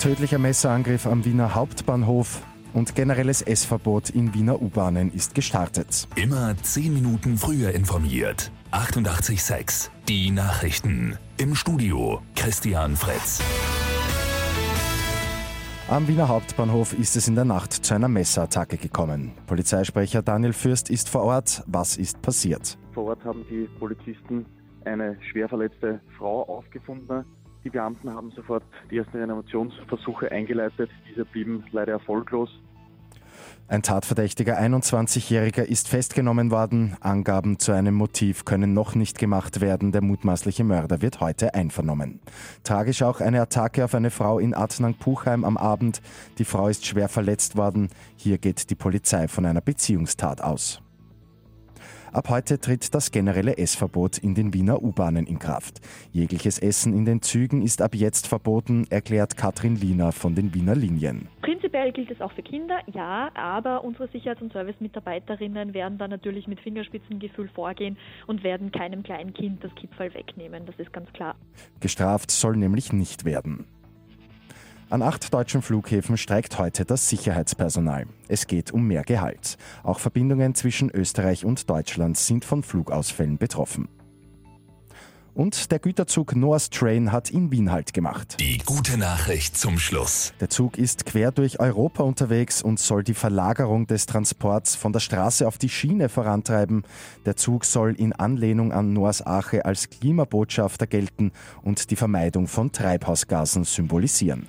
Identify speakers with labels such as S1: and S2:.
S1: Tödlicher Messerangriff am Wiener Hauptbahnhof und generelles Essverbot in Wiener U-Bahnen ist gestartet.
S2: Immer 10 Minuten früher informiert. 88.6 Die Nachrichten. Im Studio Christian Fritz.
S1: Am Wiener Hauptbahnhof ist es in der Nacht zu einer Messerattacke gekommen. Polizeisprecher Daniel Fürst ist vor Ort. Was ist passiert?
S3: Vor Ort haben die Polizisten eine schwer verletzte Frau aufgefunden. Die Beamten haben sofort die ersten Reanimationsversuche eingeleitet. Diese blieben leider erfolglos.
S1: Ein Tatverdächtiger 21-Jähriger ist festgenommen worden. Angaben zu einem Motiv können noch nicht gemacht werden. Der mutmaßliche Mörder wird heute einvernommen. Tragisch auch eine Attacke auf eine Frau in Adnang-Puchheim am Abend. Die Frau ist schwer verletzt worden. Hier geht die Polizei von einer Beziehungstat aus. Ab heute tritt das generelle Essverbot in den Wiener U-Bahnen in Kraft. Jegliches Essen in den Zügen ist ab jetzt verboten, erklärt Katrin Liener von den Wiener Linien.
S4: Prinzipiell gilt es auch für Kinder, ja, aber unsere Sicherheits- und Servicemitarbeiterinnen werden da natürlich mit Fingerspitzengefühl vorgehen und werden keinem kleinen Kind das Kipferl wegnehmen, das ist ganz klar.
S1: Gestraft soll nämlich nicht werden. An acht deutschen Flughäfen streikt heute das Sicherheitspersonal. Es geht um mehr Gehalt. Auch Verbindungen zwischen Österreich und Deutschland sind von Flugausfällen betroffen. Und der Güterzug Noah's Train hat in Wien Halt gemacht.
S2: Die gute Nachricht zum Schluss.
S1: Der Zug ist quer durch Europa unterwegs und soll die Verlagerung des Transports von der Straße auf die Schiene vorantreiben. Der Zug soll in Anlehnung an Noahs Arche als Klimabotschafter gelten und die Vermeidung von Treibhausgasen symbolisieren.